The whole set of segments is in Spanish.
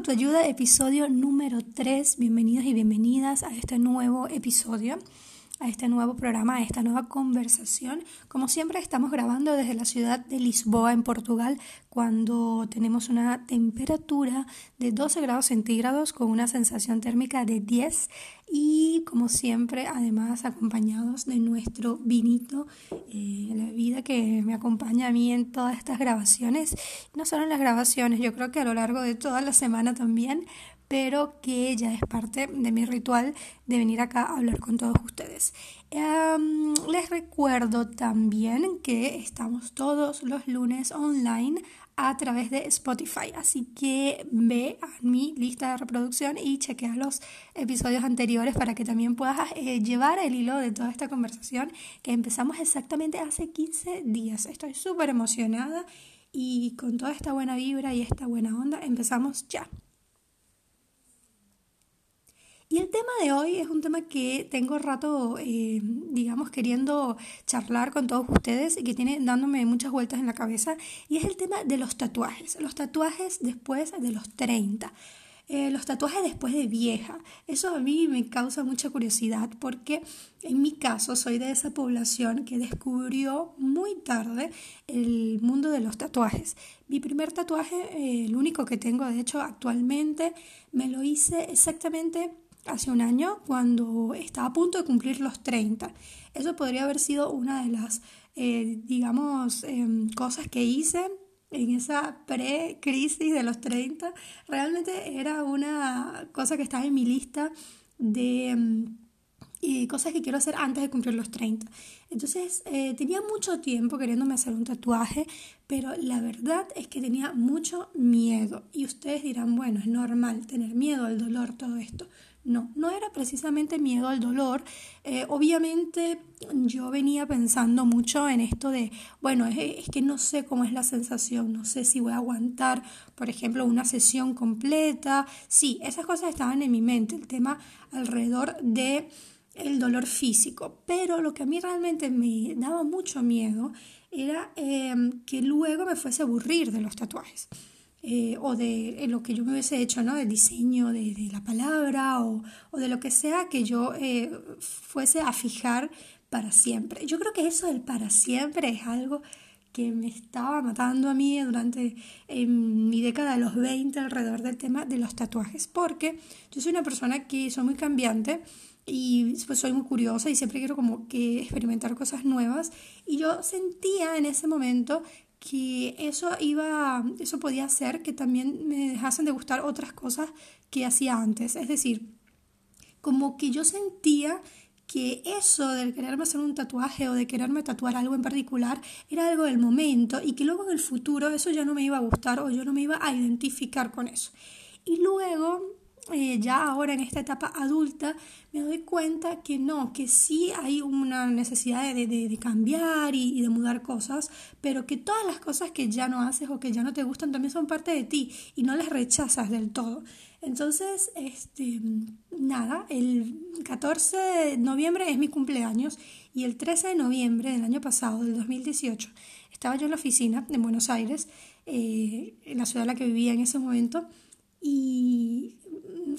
Autoayuda, episodio número 3. Bienvenidos y bienvenidas a este nuevo episodio, a este nuevo programa, a esta nueva conversación. Como siempre, estamos grabando desde la ciudad de Lisboa, en Portugal, cuando tenemos una temperatura de 12 grados centígrados con una sensación térmica de 10 y como siempre además acompañados de nuestro vinito, eh, la vida que me acompaña a mí en todas estas grabaciones, no solo en las grabaciones, yo creo que a lo largo de toda la semana también, pero que ya es parte de mi ritual de venir acá a hablar con todos ustedes. les recuerdo también que estamos todos los lunes online a través de Spotify. Así que ve a mi lista de reproducción y chequea los episodios anteriores para que también puedas eh, llevar el hilo de toda esta conversación que empezamos exactamente hace 15 días. Estoy súper emocionada y con toda esta buena vibra y esta buena onda empezamos ya. Y el tema de hoy es un tema que tengo rato, eh, digamos, queriendo charlar con todos ustedes y que tiene dándome muchas vueltas en la cabeza, y es el tema de los tatuajes. Los tatuajes después de los 30. Eh, los tatuajes después de vieja. Eso a mí me causa mucha curiosidad porque en mi caso soy de esa población que descubrió muy tarde el mundo de los tatuajes. Mi primer tatuaje, eh, el único que tengo de hecho actualmente, me lo hice exactamente hace un año cuando estaba a punto de cumplir los 30. Eso podría haber sido una de las, eh, digamos, em, cosas que hice en esa pre-crisis de los 30. Realmente era una cosa que estaba en mi lista de em, cosas que quiero hacer antes de cumplir los 30. Entonces eh, tenía mucho tiempo queriéndome hacer un tatuaje, pero la verdad es que tenía mucho miedo. Y ustedes dirán, bueno, es normal tener miedo al dolor, todo esto. No, no era precisamente miedo al dolor. Eh, obviamente yo venía pensando mucho en esto de, bueno, es, que no sé cómo es la sensación, no sé si voy a aguantar, por ejemplo, una sesión completa. Sí, esas cosas estaban en mi mente, el tema alrededor de el dolor físico. Pero lo que a mí realmente me daba mucho miedo era eh, que luego me fuese a aburrir de los tatuajes. Eh, o de lo que yo me hubiese hecho, ¿no? Del diseño de, de la palabra o, o, de lo que sea que yo eh, fuese a fijar para siempre. Yo creo que eso del para siempre es algo que me estaba matando a mí durante mi década de los 20 alrededor del tema de los tatuajes, porque yo soy una persona que soy muy cambiante y pues soy muy curiosa y siempre quiero como que experimentar cosas nuevas y yo sentía en ese momento que eso iba, eso podía hacer que también me dejasen de gustar otras cosas que hacía antes. Es decir, como que yo sentía que eso de quererme hacer un tatuaje o de quererme tatuar algo en particular era algo del momento y que luego en el futuro eso ya no me iba a gustar o yo no me iba a identificar con eso. Y luego eh, ya ahora en esta etapa adulta me doy cuenta que no, que sí hay una necesidad de, de, cambiar y, y, de mudar cosas, pero que todas las cosas que ya no haces o que ya no te gustan también son parte de ti y no las rechazas del todo. Entonces, este, nada, el 14 de noviembre es mi cumpleaños y el 13 de noviembre del año pasado, del 2018, estaba yo en la oficina en Buenos Aires, eh, en la ciudad en la que vivía en ese momento, y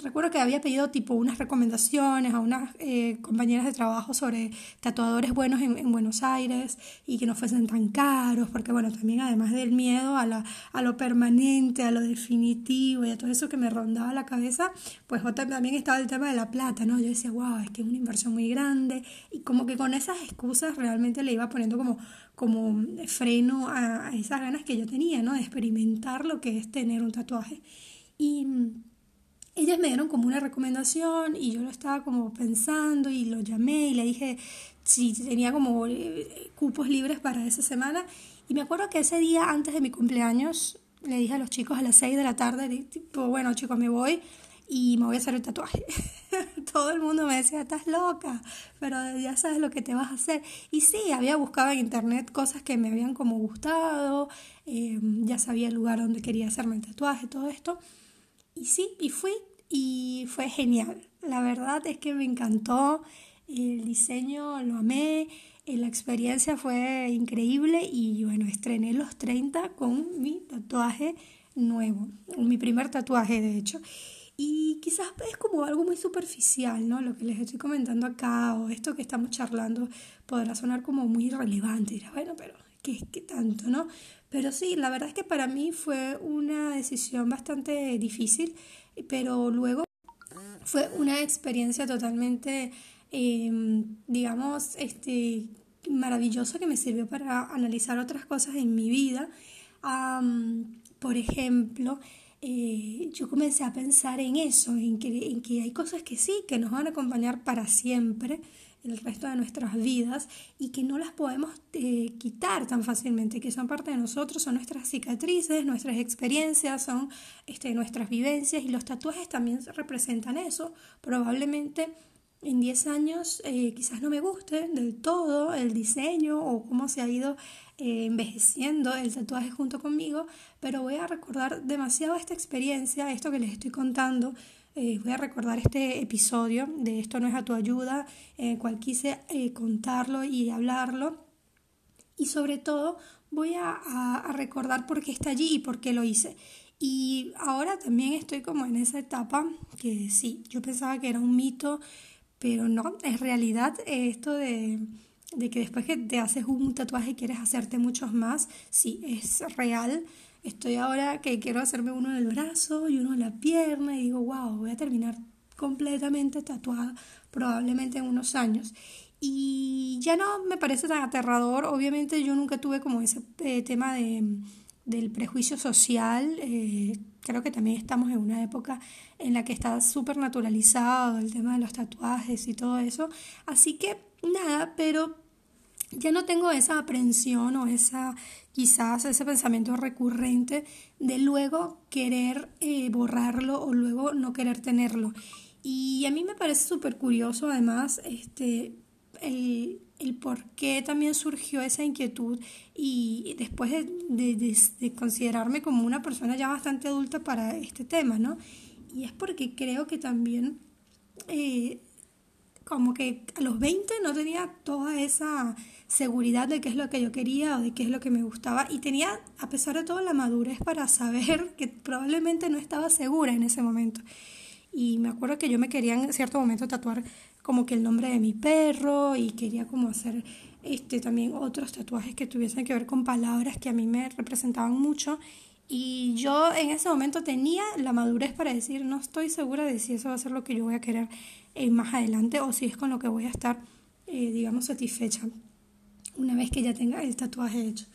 recuerdo que había pedido tipo unas recomendaciones a unas eh, compañeras de trabajo sobre tatuadores buenos en, Buenos Aires y que no fuesen tan caros, porque bueno, también además del miedo a, la, a lo permanente, a lo definitivo y a todo eso que me rondaba la cabeza, pues también estaba el tema de la plata, ¿no? Yo decía, wow, es que es una inversión muy grande y como que con esas excusas realmente le iba poniendo como, como freno a, esas ganas que yo tenía, ¿no? De experimentar lo que es tener un tatuaje. Y ellas me dieron como una recomendación y yo lo estaba como pensando y lo llamé y le dije si tenía como eh, cupos libres para esa semana. Y me acuerdo que ese día antes de mi cumpleaños le dije a los chicos a las 6 de la tarde, tipo, bueno chicos, me voy y me voy a hacer el tatuaje. Todo el mundo me decía, estás loca, pero ya sabes lo que te vas a hacer. Y sí, había buscado en internet cosas que me habían como gustado, eh, ya sabía el lugar donde quería hacerme el tatuaje, todo esto. Y sí, y fui y fue genial. La verdad es que me encantó, el diseño lo amé, eh, la experiencia fue increíble y bueno, estrené los 30 con mi tatuaje nuevo, mi primer tatuaje de hecho. Y quizás es como algo muy superficial, ¿no? Lo que les estoy comentando acá o esto que estamos charlando podrá sonar como muy irrelevante. Dirás, bueno, pero ¿qué, ¿qué tanto, no? Pero sí, la verdad es que para mí fue una decisión bastante difícil, pero luego fue una experiencia totalmente, em, digamos, este, maravillosa que me sirvió para analizar otras cosas en mi vida. por ejemplo, eh, yo comencé a pensar en eso, en que, en que hay cosas que sí, que nos van a acompañar para siempre el resto de nuestras vidas y que no las podemos eh, quitar tan fácilmente, que son parte de nosotros, son nuestras cicatrices, nuestras experiencias, son este, nuestras vivencias y los tatuajes también representan eso. Probablemente en 10 años eh, quizás no me guste del todo el diseño o cómo se ha ido eh, envejeciendo el tatuaje junto conmigo, pero voy a recordar demasiado esta experiencia, esto que les estoy contando, eh, voy a recordar este episodio de Esto no es a tu ayuda, en el cual quise eh, contarlo y hablarlo. Y sobre todo voy a, a, recordar por qué está allí y por qué lo hice. Y ahora también estoy como en esa etapa que sí, yo pensaba que era un mito, pero no, es realidad esto de, de que después que te haces un tatuaje quieres hacerte muchos más, sí, es real. Estoy ahora que quiero hacerme uno en el brazo y uno en la pierna y digo, wow, voy a terminar completamente tatuada probablemente en unos años. Y ya no me parece tan aterrador, obviamente yo nunca tuve como ese eh, tema de, del prejuicio social, eh, creo que también estamos en una época en la que está súper naturalizado el tema de los tatuajes y todo eso, así que nada, pero ya no tengo esa aprensión o esa quizás ese pensamiento recurrente de luego querer eh, borrarlo o luego no querer tenerlo. Y a mí me parece súper curioso además este, el, el, por qué también surgió esa inquietud y después de, de, de, considerarme como una persona ya bastante adulta para este tema, ¿no? Y es porque creo que también eh, como que a los 20 no tenía toda esa seguridad de qué es lo que yo quería o de qué es lo que me gustaba. Y tenía, a pesar de todo, la madurez para saber que probablemente no estaba segura en ese momento. Y me acuerdo que yo me quería en cierto momento tatuar como que el nombre de mi perro y quería como hacer este también otros tatuajes que tuviesen que ver con palabras que a mí me representaban mucho. Y yo en ese momento tenía la madurez para decir no estoy segura de si eso va a ser lo que yo voy a querer eh, más adelante o si es con lo que voy a estar eh, digamos satisfecha una vez que ya tenga el tatuaje hecho.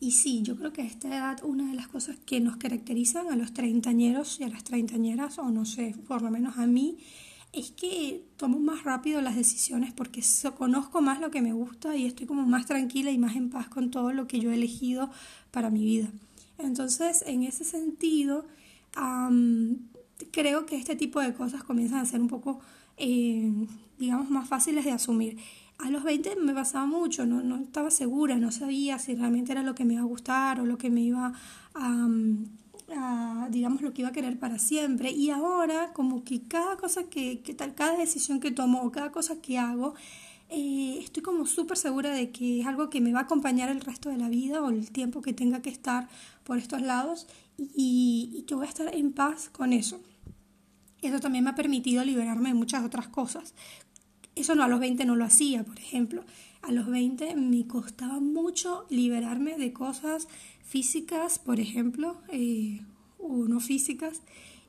Y sí, yo creo que a esta edad una de las cosas que nos caracterizan a los treintañeros y a las treintañeras, o no sé, por lo menos a mí, es que tomo más rápido las decisiones porque conozco más lo que me gusta y estoy como más tranquila y más en paz con todo lo que yo he elegido para mi vida. Entonces, en ese sentido, creo que este tipo de cosas comienzan a ser un poco, eh, digamos, más fáciles de asumir a los 20 me pasaba mucho, no, no estaba segura, no sabía si realmente era lo que me iba a gustar o lo que me iba a, digamos, lo que iba a querer para siempre. Y ahora, como que cada cosa que, que tal, cada decisión que tomo o cada cosa que hago, eh, estoy como súper segura de que es algo que me va a acompañar el resto de la vida o el tiempo que tenga que estar por estos lados y que voy a estar en paz con eso. Eso también me ha permitido liberarme de muchas otras cosas, eso no a los 20 no lo hacía, por ejemplo. A los 20 me costaba mucho liberarme de cosas físicas, por ejemplo, eh, o no físicas,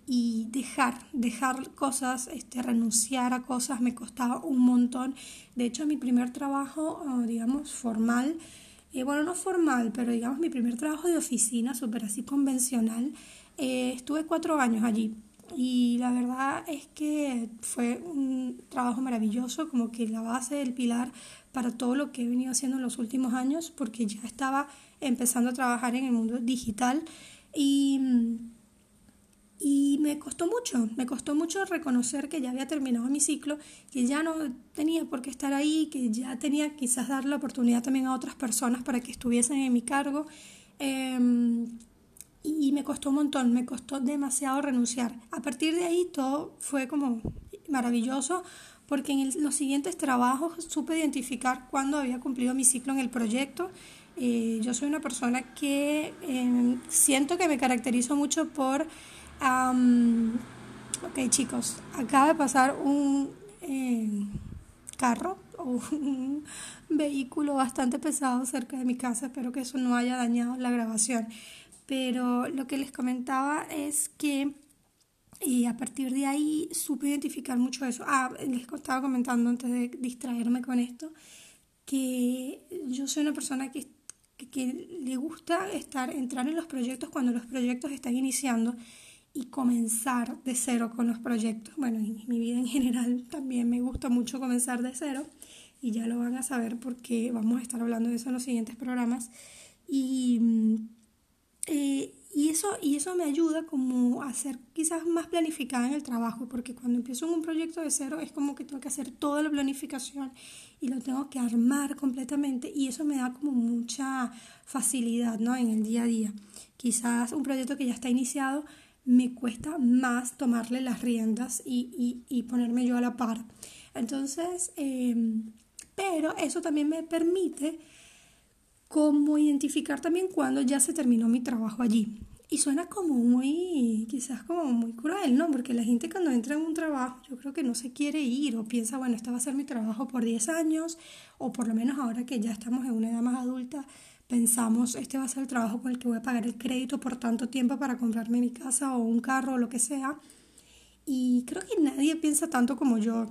y dejar, dejar cosas, este, renunciar a cosas me costaba un montón. De hecho, mi primer trabajo, digamos, formal, eh, bueno, no formal, pero digamos mi primer trabajo de oficina, súper así convencional, eh, estuve cuatro años allí y la verdad es que fue un trabajo maravilloso, como que la base, el pilar para todo lo que he venido haciendo en los últimos años, porque ya estaba empezando a trabajar en el mundo digital y, y me costó mucho, me costó mucho reconocer que ya había terminado mi ciclo, que ya no tenía por qué estar ahí, que ya tenía quizás dar la oportunidad también a otras personas para que estuviesen en mi cargo. Eh, y me costó un montón, me costó demasiado renunciar. A partir de ahí todo fue como maravilloso porque en los siguientes trabajos supe identificar cuándo había cumplido mi ciclo en el proyecto Eh, yo soy una persona que em, siento que me caracterizo mucho por... ok chicos, acaba de pasar un em, carro o un vehículo bastante pesado cerca de mi casa, espero que eso no haya dañado la grabación. Pero lo que les comentaba es que y a partir de ahí supe identificar mucho eso. Ah, les estaba comentando antes de distraerme con esto, que yo soy una persona que, que, le gusta estar, entrar en los proyectos cuando los proyectos están iniciando y comenzar de cero con los proyectos. Bueno, en mi vida en general también me gusta mucho comenzar de cero y ya lo van a saber porque vamos a estar hablando de eso en los siguientes programas. Y mm, eh, y eso, y eso me ayuda como a ser quizás más planificada en el trabajo, porque cuando empiezo en un proyecto de cero es como que tengo que hacer toda la planificación y lo tengo que armar completamente y eso me da como mucha facilidad ¿no? en el día a día. Quizás un proyecto que ya está iniciado me cuesta más tomarle las riendas y, y, ponerme yo a la par. Entonces, em, pero eso también me permite cómo identificar también cuando ya se terminó mi trabajo allí. Y suena como muy, quizás como muy cruel, ¿no? Porque la gente cuando entra en un trabajo, yo creo que no se quiere ir o piensa, bueno, este va a ser mi trabajo por 10 años, o por lo menos ahora que ya estamos en una edad más adulta, pensamos, este va a ser el trabajo con el que voy a pagar el crédito por tanto tiempo para comprarme mi casa o un carro o lo que sea. Y creo que nadie piensa tanto como yo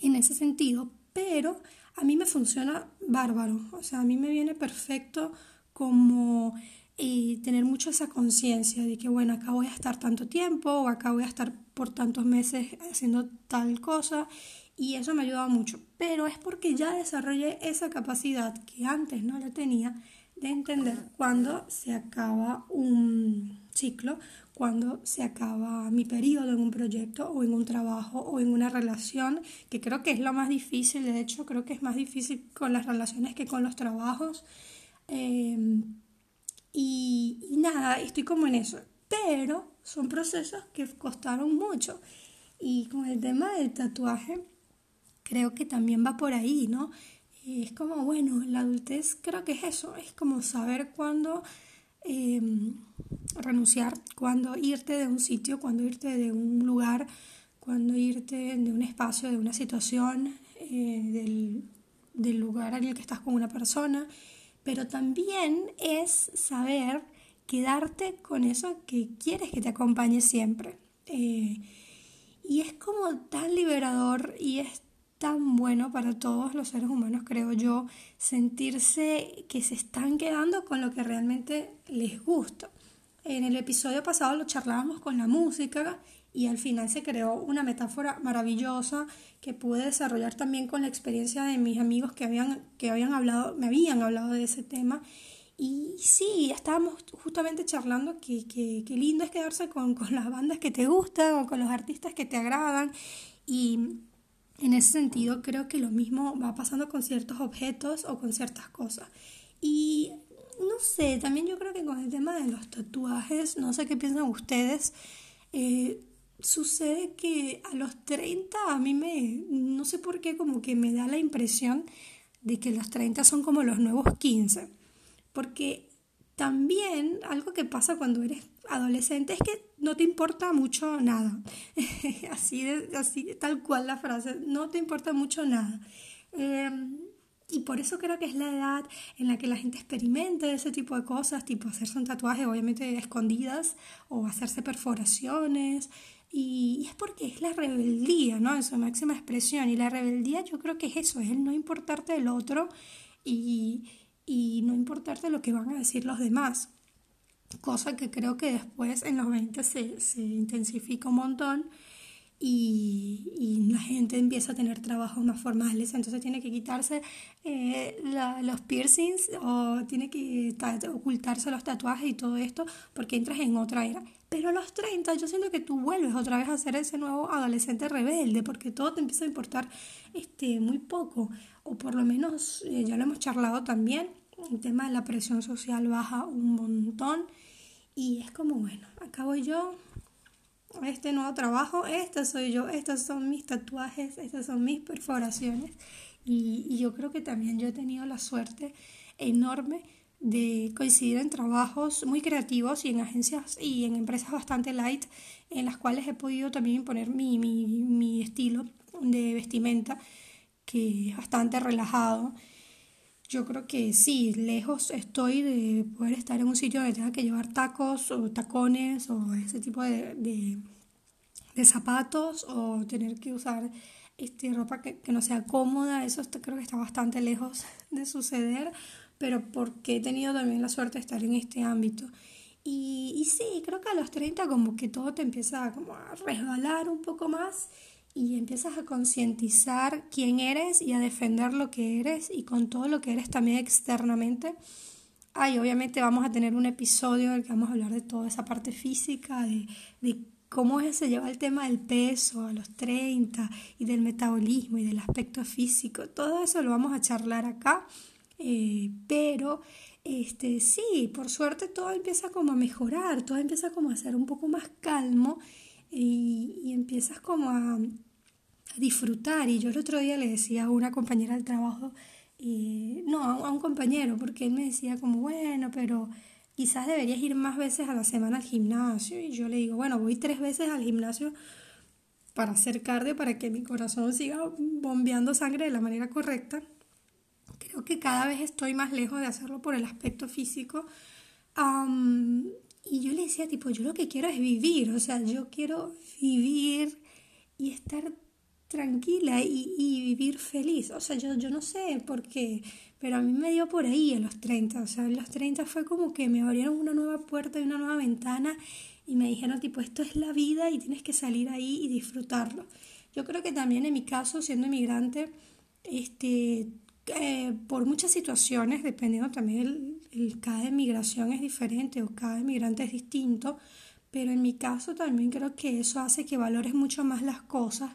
en ese sentido, pero a mí me funciona bárbaro, o sea, a mí me viene perfecto como eh, tener mucho esa conciencia de que, bueno, acá voy a estar tanto tiempo o acá voy a estar por tantos meses haciendo tal cosa y eso me ha ayudado mucho, pero es porque ya desarrollé esa capacidad que antes no la tenía de entender cuándo se acaba un ciclo, cuando se acaba mi periodo en un proyecto o en un trabajo o en una relación, que creo que es lo más difícil, de hecho creo que es más difícil con las relaciones que con los trabajos. Em, y, y nada, estoy como en eso, pero son procesos que costaron mucho. Y con el tema del tatuaje, creo que también va por ahí, ¿no? Es como, bueno, la adultez creo que es eso, es como saber cuándo Em, renunciar, cuando irte de un sitio, cuando irte de un lugar, cuando irte de un espacio, de una situación, eh, del, del, lugar en el que estás con una persona, pero también es saber quedarte con eso que quieres que te acompañe siempre. Eh, y es como tan liberador y es tan bueno para todos los seres humanos, creo yo, sentirse que se están quedando con lo que realmente les gusta. En el episodio pasado lo charlábamos con la música y al final se creó una metáfora maravillosa que pude desarrollar también con la experiencia de mis amigos que habían, que habían hablado, me habían hablado de ese tema. Y sí, estábamos justamente charlando que, que, lindo es quedarse con, con las bandas que te gustan o con los artistas que te agradan. Y en ese sentido, creo que lo mismo va pasando con ciertos objetos o con ciertas cosas. Y no sé, también yo creo que con el tema de los tatuajes, no sé qué piensan ustedes, eh, sucede que a los 30 a mí me, no sé por qué, como que me da la impresión de que los 30 son como los nuevos 15. Porque también algo que pasa cuando eres adolescente es que no te importa mucho nada. así, así tal cual la frase, no te importa mucho nada. Em, y por eso creo que es la edad en la que la gente experimenta ese tipo de cosas, tipo hacerse un tatuaje obviamente escondidas o hacerse perforaciones. Y, es porque es la rebeldía, ¿no? En su máxima expresión. Y la rebeldía yo creo que es eso, es el no importarte el otro y, y no importarte lo que van a decir los demás cosa que creo que después en los 20 se, se intensifica un montón y, y, la gente empieza a tener trabajos más formales, entonces tiene que quitarse eh, los piercings o tiene que ocultarse los tatuajes y todo esto porque entras en otra era. Pero a los 30 yo siento que tú vuelves otra vez a ser ese nuevo adolescente rebelde porque todo te empieza a importar este, muy poco o por lo menos eh, ya lo hemos charlado también el tema de la presión social baja un montón y es como, bueno, acá voy yo, este nuevo trabajo, este soy yo, estos son mis tatuajes, estas son mis perforaciones y, y yo creo que también yo he tenido la suerte enorme de coincidir en trabajos muy creativos y en agencias y en empresas bastante light en las cuales he podido también imponer mi, mi, mi estilo de vestimenta que es bastante relajado. Yo creo que sí, lejos estoy de poder estar en un sitio donde tenga que llevar tacos o tacones o ese tipo de, de, de zapatos o tener que usar este, ropa que, que, no sea cómoda. Eso creo que está bastante lejos de suceder pero porque he tenido también la suerte de estar en este ámbito. Y, y sí, creo que a los 30 como que todo te empieza como a resbalar un poco más y empiezas a concientizar quién eres y a defender lo que eres y con todo lo que eres también externamente. Ay, obviamente vamos a tener un episodio en el que vamos a hablar de toda esa parte física, de, de cómo se lleva el tema del peso a los 30 y del metabolismo y del aspecto físico. Todo eso lo vamos a charlar acá eh, pero este, sí, por suerte todo empieza como a mejorar, todo empieza como a ser un poco más calmo y, y empiezas como a, disfrutar. Y yo el otro día le decía a una compañera del trabajo, y, no, a, un compañero, porque él me decía como, bueno, pero quizás deberías ir más veces a la semana al gimnasio. Y yo le digo, bueno, voy tres veces al gimnasio para hacer cardio, para que mi corazón siga bombeando sangre de la manera correcta creo que cada vez estoy más lejos de hacerlo por el aspecto físico. Y yo le decía, tipo, yo lo que quiero es vivir, o sea, yo quiero vivir y estar tranquila y, y vivir feliz. O sea, yo, yo no sé por qué, pero a mí me dio por ahí a los 30. O sea, en los 30 fue como que me abrieron una nueva puerta y una nueva ventana y me dijeron, tipo, esto es la vida y tienes que salir ahí y disfrutarlo. Yo creo que también en mi caso, siendo inmigrante, este, eh, por muchas situaciones, dependiendo también el, el, cada emigración es diferente o cada emigrante es distinto, pero en mi caso también creo que eso hace que valores mucho más las cosas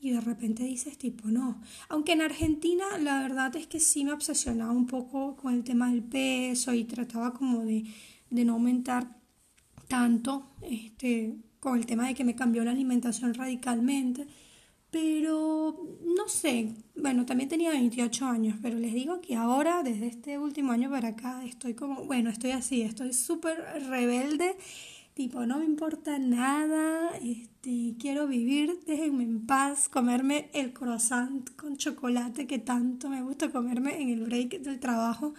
y de repente dices tipo no. Aunque en Argentina la verdad es que sí me obsesionaba un poco con el tema del peso y trataba como de, de no aumentar tanto este, con el tema de que me cambió la alimentación radicalmente pero no sé, bueno, también tenía 28 años, pero les digo que ahora, desde este último año para acá, estoy como, bueno, estoy así, estoy súper rebelde, tipo, no me importa nada, este, quiero vivir, déjenme en paz, comerme el croissant con chocolate que tanto me gusta comerme en el break del trabajo.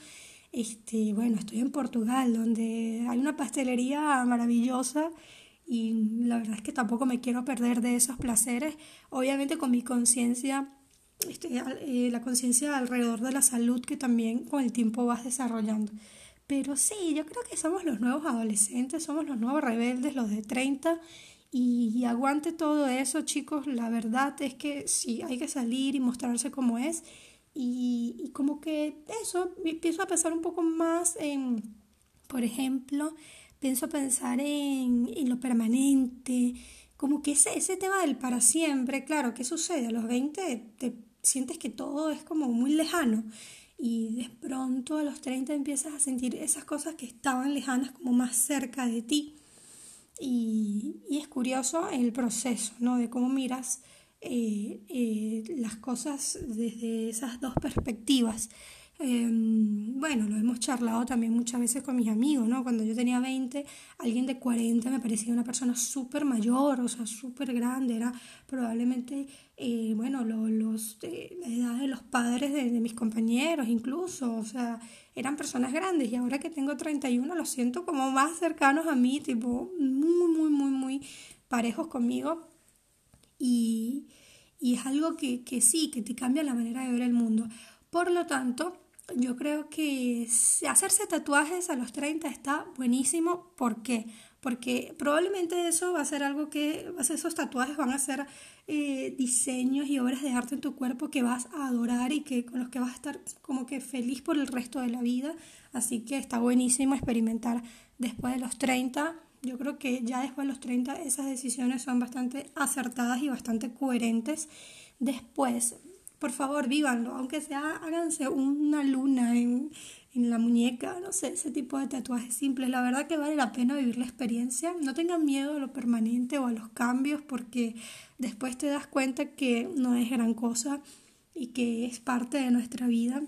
Este, bueno, estoy en Portugal, donde hay una pastelería maravillosa y la verdad es que tampoco me quiero perder de esos placeres, obviamente con mi conciencia, este, eh, la conciencia alrededor de la salud que también con el tiempo vas desarrollando. Pero sí, yo creo que somos los nuevos adolescentes, somos los nuevos rebeldes, los de 30, y, aguante todo eso, chicos. La verdad es que sí, hay que salir y mostrarse como es. Y, y como que eso, empiezo a pensar un poco más en, por ejemplo, pienso pensar en, en lo permanente, como que ese, ese tema del para siempre, claro, ¿qué sucede? A los 20 te sientes que todo es como muy lejano y de pronto a los 30 empiezas a sentir esas cosas que estaban lejanas como más cerca de ti. Y, y es curioso el proceso, ¿no? De cómo miras eh, eh, las cosas desde esas dos perspectivas. Em, bueno, lo hemos charlado también muchas veces con mis amigos, ¿no? Cuando yo tenía 20, alguien de 40 me parecía una persona súper mayor, o sea, súper grande, era probablemente, eh, bueno, los, la edad de los padres de, de, mis compañeros incluso, o sea, eran personas grandes y ahora que tengo 31 los siento como más cercanos a mí, tipo, muy, muy, muy, muy parejos conmigo y, y es algo que, que sí, que te cambia la manera de ver el mundo. Por lo tanto, yo creo que hacerse tatuajes a los 30 está buenísimo. ¿Por qué? Porque probablemente eso va a ser algo que, esos tatuajes van a ser eh, diseños y obras de arte en tu cuerpo que vas a adorar y que con los que vas a estar como que feliz por el resto de la vida. Así que está buenísimo experimentar después de los 30. Yo creo que ya después de los 30 esas decisiones son bastante acertadas y bastante coherentes. Después, por favor, vívanlo, aunque sea, háganse una luna en, en la muñeca, no sé, ese tipo de tatuajes simples. La verdad que vale la pena vivir la experiencia. No tengan miedo a lo permanente o a los cambios porque después te das cuenta que no es gran cosa y que es parte de nuestra vida.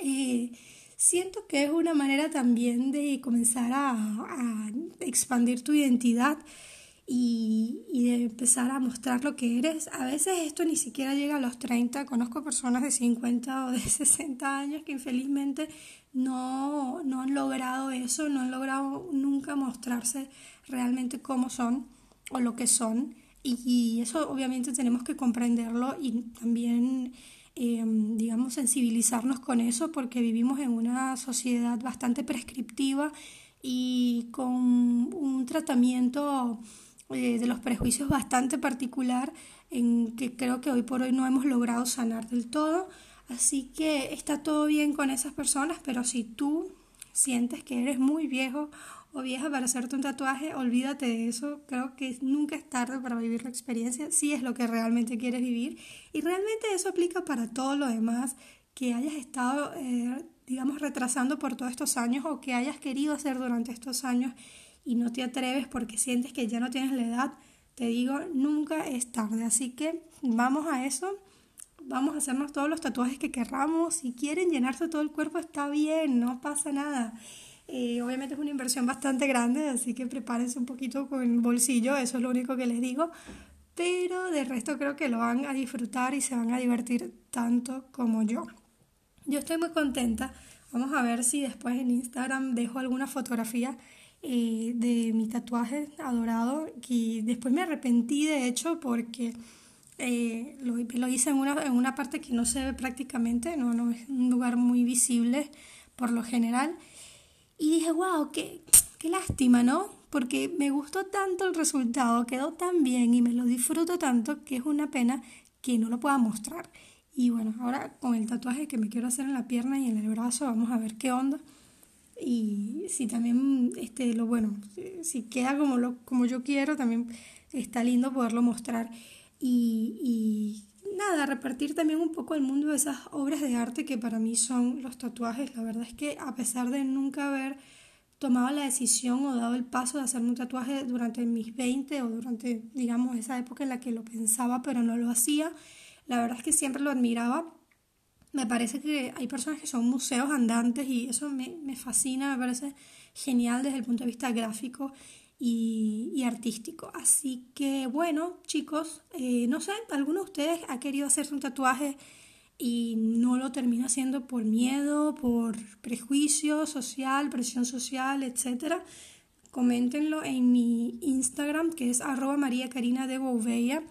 Eh, siento que es una manera también de comenzar a, a expandir tu identidad y, de empezar a mostrar lo que eres. A veces esto ni siquiera llega a los 30. Conozco personas de 50 o de 60 años que infelizmente no, no han logrado eso, no han logrado nunca mostrarse realmente cómo son o lo que son. Y, eso obviamente tenemos que comprenderlo y también, eh, digamos, sensibilizarnos con eso porque vivimos en una sociedad bastante prescriptiva y con un tratamiento eh, de los prejuicios bastante particular en que creo que hoy por hoy no hemos logrado sanar del todo. Así que está todo bien con esas personas, pero si tú sientes que eres muy viejo o vieja para hacerte un tatuaje, olvídate de eso. Creo que nunca es tarde para vivir la experiencia, si es lo que realmente quieres vivir. Y realmente eso aplica para todo lo demás que hayas estado, eh, digamos, retrasando por todos estos años o que hayas querido hacer durante estos años y no te atreves porque sientes que ya no tienes la edad, te digo, nunca es tarde. Así que vamos a eso, vamos a hacernos todos los tatuajes que querramos. Si quieren llenarse todo el cuerpo está bien, no pasa nada. Eh, obviamente es una inversión bastante grande, así que prepárense un poquito con el bolsillo, eso es lo único que les digo. Pero de resto creo que lo van a disfrutar y se van a divertir tanto como yo. Yo estoy muy contenta. Vamos a ver si después en Instagram dejo alguna fotografía eh, de mi tatuaje adorado y después me arrepentí de hecho porque eh, lo, lo, hice en una, en una parte que no se ve prácticamente, no, no es un lugar muy visible por lo general y dije, wow, qué, qué lástima, ¿no? Porque me gustó tanto el resultado, quedó tan bien y me lo disfruto tanto que es una pena que no lo pueda mostrar. Y bueno, ahora con el tatuaje que me quiero hacer en la pierna y en el brazo, vamos a ver qué onda y si también este lo bueno si queda como lo como yo quiero también está lindo poderlo mostrar y, y nada repartir también un poco el mundo de esas obras de arte que para mí son los tatuajes. La verdad es que a pesar de nunca haber tomado la decisión o dado el paso de hacerme un tatuaje durante mis 20 o durante digamos esa época en la que lo pensaba pero no lo hacía la verdad es que siempre lo admiraba me parece que hay personas que son museos andantes y eso me, me fascina, me parece genial desde el punto de vista gráfico y, y artístico. Así que bueno, chicos, eh, no sé, ¿alguno de ustedes ha querido hacerse un tatuaje y no lo termina haciendo por miedo, por prejuicio social, presión social, etcétera? Coméntenlo en mi Instagram que es arroba de.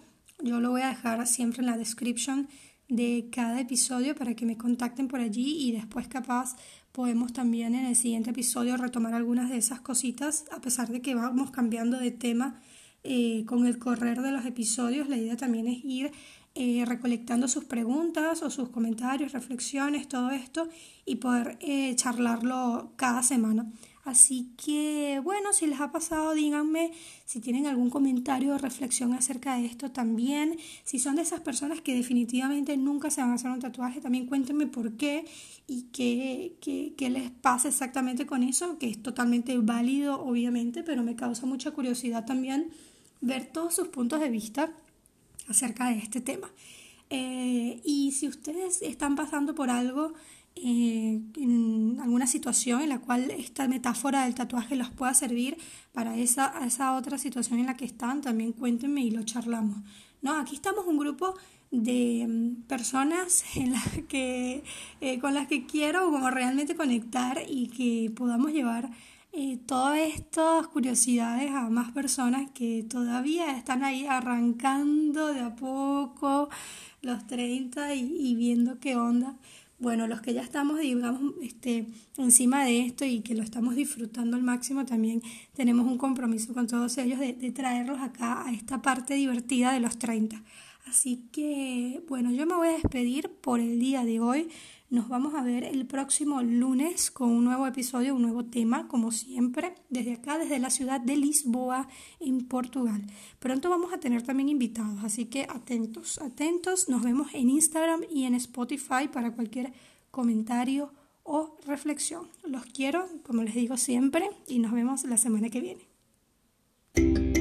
Yo lo voy a dejar siempre en la description de cada episodio para que me contacten por allí y después capaz podemos también en el siguiente episodio retomar algunas de esas cositas a pesar de que vamos cambiando de tema eh, con el correr de los episodios la idea también es ir eh, recolectando sus preguntas o sus comentarios, reflexiones, todo esto y poder eh, charlarlo cada semana. Así que bueno, si les ha pasado, díganme si tienen algún comentario o reflexión acerca de esto también. Si son de esas personas que definitivamente nunca se van a hacer un tatuaje, también cuéntenme por qué y qué, qué, qué les pasa exactamente con eso, que es totalmente válido obviamente, pero me causa mucha curiosidad también ver todos sus puntos de vista acerca de este tema. Eh, y si ustedes están pasando por algo eh, en alguna situación en la cual esta metáfora del tatuaje los pueda servir para esa, esa otra situación en la que están, también cuéntenme y lo charlamos. ¿no? Aquí estamos un grupo de mm, personas en las que, eh, con las que quiero como realmente conectar y que podamos llevar eh, todas estas curiosidades a más personas que todavía están ahí arrancando de a poco los 30 y, y viendo qué onda bueno, los que ya estamos, digamos, este, encima de esto y que lo estamos disfrutando al máximo, también tenemos un compromiso con todos ellos de, de traerlos acá a esta parte divertida de los 30. Así que, bueno, yo me voy a despedir por el día de hoy. Nos vamos a ver el próximo lunes con un nuevo episodio, un nuevo tema, como siempre, desde acá, desde la ciudad de Lisboa, en Portugal. Pronto vamos a tener también invitados, así que atentos, atentos. Nos vemos en Instagram y en Spotify para cualquier comentario o reflexión. Los quiero, como les digo siempre, y nos vemos la semana que viene.